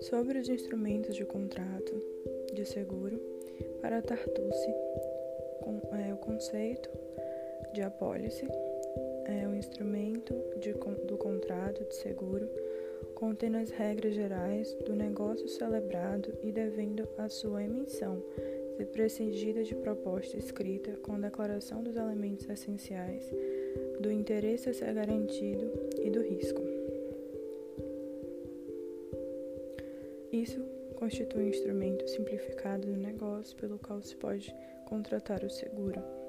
Sobre os instrumentos de contrato de seguro, para Tartucci, é, o conceito de apólice é um instrumento de, do contrato de seguro contendo as regras gerais do negócio celebrado e devendo a sua emissão ser precedida de proposta escrita com declaração dos elementos essenciais do interesse a ser garantido e do risco. Isso constitui um instrumento simplificado do negócio pelo qual se pode contratar o seguro.